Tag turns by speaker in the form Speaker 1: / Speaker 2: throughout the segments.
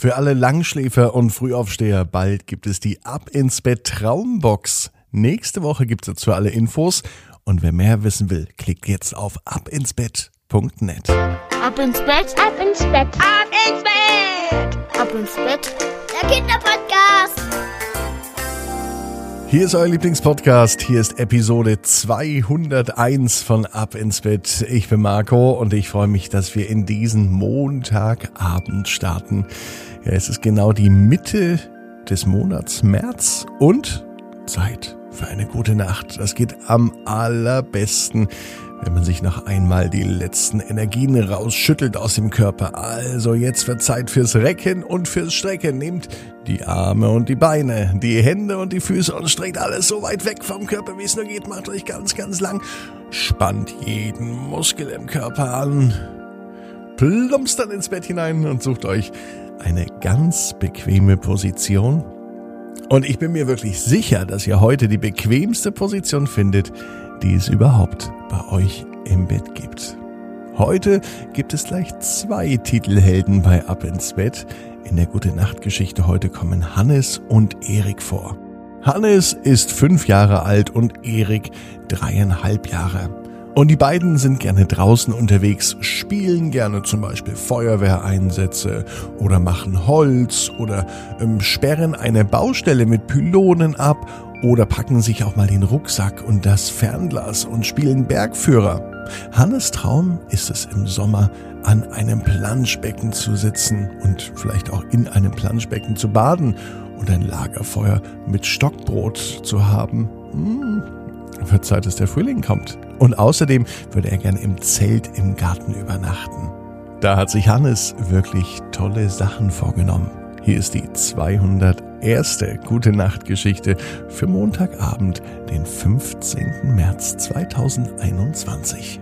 Speaker 1: Für alle Langschläfer und Frühaufsteher, bald gibt es die Ab ins Bett Traumbox. Nächste Woche gibt es dazu alle Infos. Und wer mehr wissen will, klickt jetzt auf abinsbett.net.
Speaker 2: Ab ins Bett, ab ins Bett, ab ins Bett, ab ins Bett. Der Kinderpodcast.
Speaker 1: Hier ist euer Lieblingspodcast. Hier ist Episode 201 von Ab ins Bett. Ich bin Marco und ich freue mich, dass wir in diesen Montagabend starten. Ja, es ist genau die Mitte des Monats März und Zeit für eine gute Nacht. Das geht am allerbesten, wenn man sich noch einmal die letzten Energien rausschüttelt aus dem Körper. Also jetzt wird Zeit fürs Recken und fürs Strecken. Nehmt die Arme und die Beine, die Hände und die Füße und streckt alles so weit weg vom Körper, wie es nur geht. Macht euch ganz, ganz lang. Spannt jeden Muskel im Körper an. Plumpst dann ins Bett hinein und sucht euch eine ganz bequeme Position. Und ich bin mir wirklich sicher, dass ihr heute die bequemste Position findet, die es überhaupt bei euch im Bett gibt. Heute gibt es gleich zwei Titelhelden bei Ab ins Bett. In der Gute Nacht Geschichte heute kommen Hannes und Erik vor. Hannes ist fünf Jahre alt und Erik dreieinhalb Jahre. Und die beiden sind gerne draußen unterwegs, spielen gerne zum Beispiel Feuerwehreinsätze oder machen Holz oder ähm, sperren eine Baustelle mit Pylonen ab oder packen sich auch mal den Rucksack und das Fernglas und spielen Bergführer. Hannes Traum ist es im Sommer, an einem Planschbecken zu sitzen und vielleicht auch in einem Planschbecken zu baden und ein Lagerfeuer mit Stockbrot zu haben. Mmh wird Zeit, dass der Frühling kommt. Und außerdem würde er gerne im Zelt im Garten übernachten. Da hat sich Hannes wirklich tolle Sachen vorgenommen. Hier ist die 201. Gute Nacht Geschichte für Montagabend, den 15. März 2021.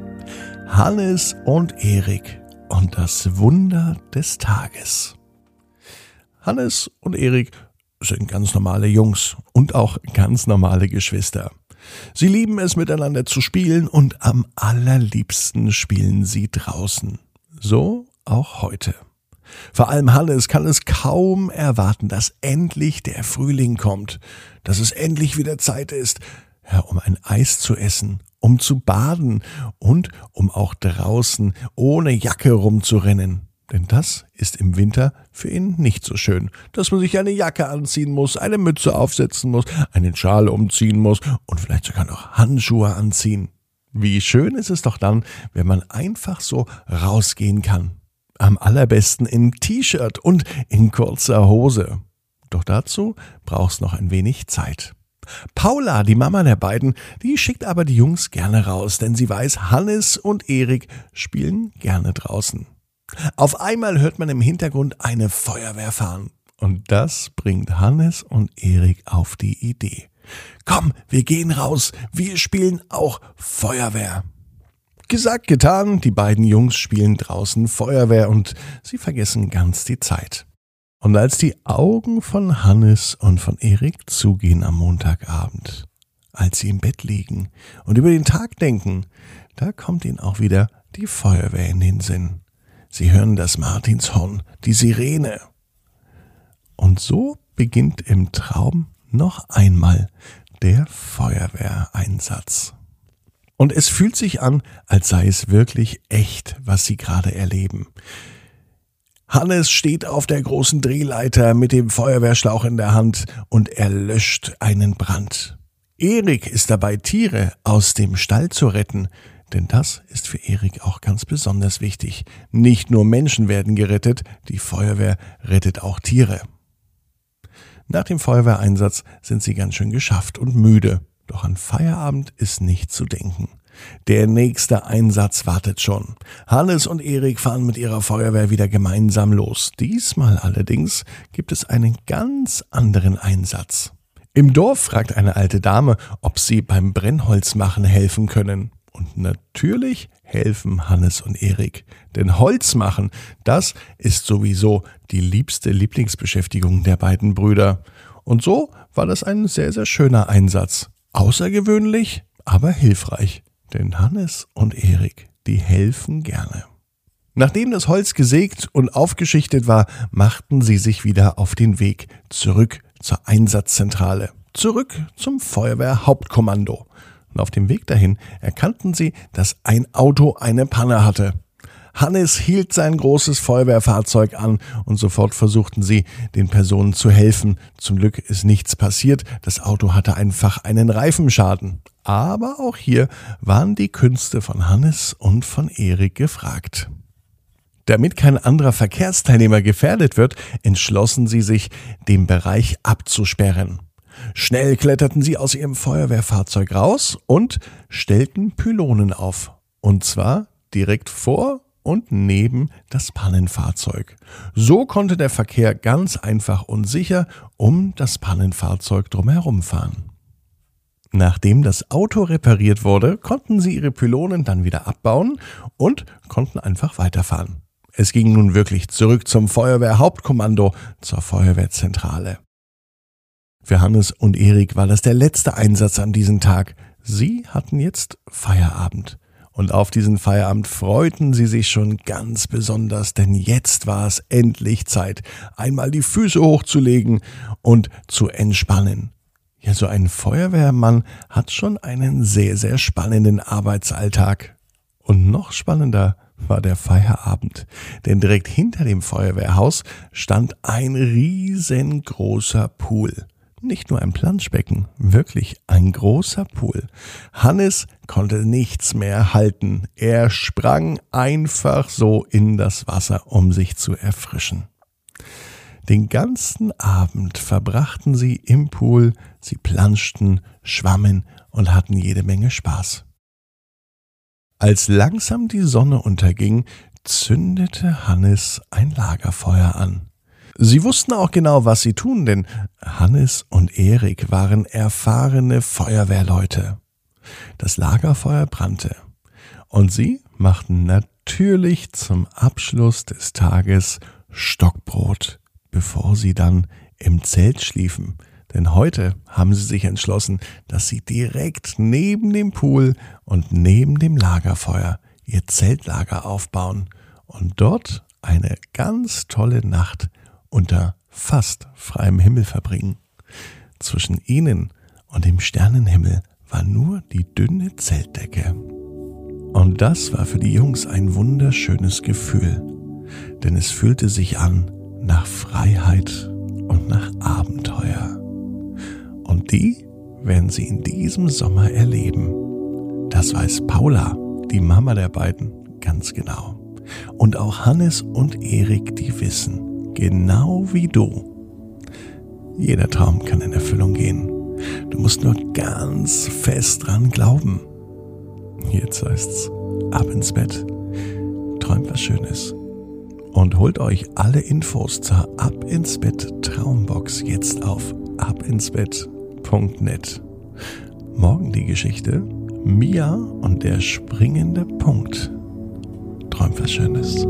Speaker 1: Hannes und Erik und das Wunder des Tages. Hannes und Erik sind ganz normale Jungs und auch ganz normale Geschwister. Sie lieben es miteinander zu spielen und am allerliebsten spielen sie draußen. So auch heute. Vor allem Hannes kann es kaum erwarten, dass endlich der Frühling kommt, dass es endlich wieder Zeit ist, ja, um ein Eis zu essen, um zu baden und um auch draußen ohne Jacke rumzurennen. Denn das ist im Winter für ihn nicht so schön, dass man sich eine Jacke anziehen muss, eine Mütze aufsetzen muss, einen Schal umziehen muss und vielleicht sogar noch Handschuhe anziehen. Wie schön ist es doch dann, wenn man einfach so rausgehen kann. Am allerbesten in T-Shirt und in kurzer Hose. Doch dazu braucht's noch ein wenig Zeit. Paula, die Mama der beiden, die schickt aber die Jungs gerne raus, denn sie weiß, Hannes und Erik spielen gerne draußen. Auf einmal hört man im Hintergrund eine Feuerwehr fahren. Und das bringt Hannes und Erik auf die Idee. Komm, wir gehen raus, wir spielen auch Feuerwehr. Gesagt, getan, die beiden Jungs spielen draußen Feuerwehr und sie vergessen ganz die Zeit. Und als die Augen von Hannes und von Erik zugehen am Montagabend, als sie im Bett liegen und über den Tag denken, da kommt ihnen auch wieder die Feuerwehr in den Sinn. Sie hören das Martinshorn, die Sirene. Und so beginnt im Traum noch einmal der Feuerwehreinsatz. Und es fühlt sich an, als sei es wirklich echt, was sie gerade erleben. Hannes steht auf der großen Drehleiter mit dem Feuerwehrschlauch in der Hand und er löscht einen Brand. Erik ist dabei, Tiere aus dem Stall zu retten, denn das ist für Erik auch ganz besonders wichtig. Nicht nur Menschen werden gerettet, die Feuerwehr rettet auch Tiere. Nach dem Feuerwehreinsatz sind sie ganz schön geschafft und müde. Doch an Feierabend ist nicht zu denken. Der nächste Einsatz wartet schon. Hannes und Erik fahren mit ihrer Feuerwehr wieder gemeinsam los. Diesmal allerdings gibt es einen ganz anderen Einsatz. Im Dorf fragt eine alte Dame, ob sie beim Brennholzmachen helfen können. Und natürlich helfen Hannes und Erik. Denn Holz machen, das ist sowieso die liebste Lieblingsbeschäftigung der beiden Brüder. Und so war das ein sehr, sehr schöner Einsatz. Außergewöhnlich, aber hilfreich. Denn Hannes und Erik, die helfen gerne. Nachdem das Holz gesägt und aufgeschichtet war, machten sie sich wieder auf den Weg zurück zur Einsatzzentrale, zurück zum Feuerwehrhauptkommando. Und auf dem Weg dahin erkannten sie, dass ein Auto eine Panne hatte. Hannes hielt sein großes Feuerwehrfahrzeug an und sofort versuchten sie, den Personen zu helfen. Zum Glück ist nichts passiert. Das Auto hatte einfach einen Reifenschaden. Aber auch hier waren die Künste von Hannes und von Erik gefragt. Damit kein anderer Verkehrsteilnehmer gefährdet wird, entschlossen sie sich, den Bereich abzusperren. Schnell kletterten sie aus ihrem Feuerwehrfahrzeug raus und stellten Pylonen auf. Und zwar direkt vor und neben das Pannenfahrzeug. So konnte der Verkehr ganz einfach und sicher um das Pannenfahrzeug drumherum fahren. Nachdem das Auto repariert wurde, konnten sie ihre Pylonen dann wieder abbauen und konnten einfach weiterfahren. Es ging nun wirklich zurück zum Feuerwehrhauptkommando, zur Feuerwehrzentrale. Für Hannes und Erik war das der letzte Einsatz an diesem Tag. Sie hatten jetzt Feierabend. Und auf diesen Feierabend freuten sie sich schon ganz besonders, denn jetzt war es endlich Zeit, einmal die Füße hochzulegen und zu entspannen. Ja, so ein Feuerwehrmann hat schon einen sehr, sehr spannenden Arbeitsalltag. Und noch spannender war der Feierabend, denn direkt hinter dem Feuerwehrhaus stand ein riesengroßer Pool. Nicht nur ein Planschbecken, wirklich ein großer Pool. Hannes konnte nichts mehr halten. Er sprang einfach so in das Wasser, um sich zu erfrischen. Den ganzen Abend verbrachten sie im Pool, sie planschten, schwammen und hatten jede Menge Spaß. Als langsam die Sonne unterging, zündete Hannes ein Lagerfeuer an. Sie wussten auch genau, was sie tun, denn Hannes und Erik waren erfahrene Feuerwehrleute. Das Lagerfeuer brannte. Und sie machten natürlich zum Abschluss des Tages Stockbrot, bevor sie dann im Zelt schliefen. Denn heute haben sie sich entschlossen, dass sie direkt neben dem Pool und neben dem Lagerfeuer ihr Zeltlager aufbauen und dort eine ganz tolle Nacht unter fast freiem Himmel verbringen. Zwischen ihnen und dem Sternenhimmel war nur die dünne Zeltdecke. Und das war für die Jungs ein wunderschönes Gefühl, denn es fühlte sich an nach Freiheit und nach Abenteuer. Und die werden sie in diesem Sommer erleben. Das weiß Paula, die Mama der beiden, ganz genau. Und auch Hannes und Erik, die wissen, genau wie du. Jeder Traum kann in Erfüllung gehen. Du musst nur ganz fest dran glauben. Jetzt heißt's ab ins Bett. Träumt was Schönes. Und holt euch alle Infos zur Ab ins Bett Traumbox jetzt auf abinsbett.net. Morgen die Geschichte Mia und der springende Punkt. Träumt was Schönes.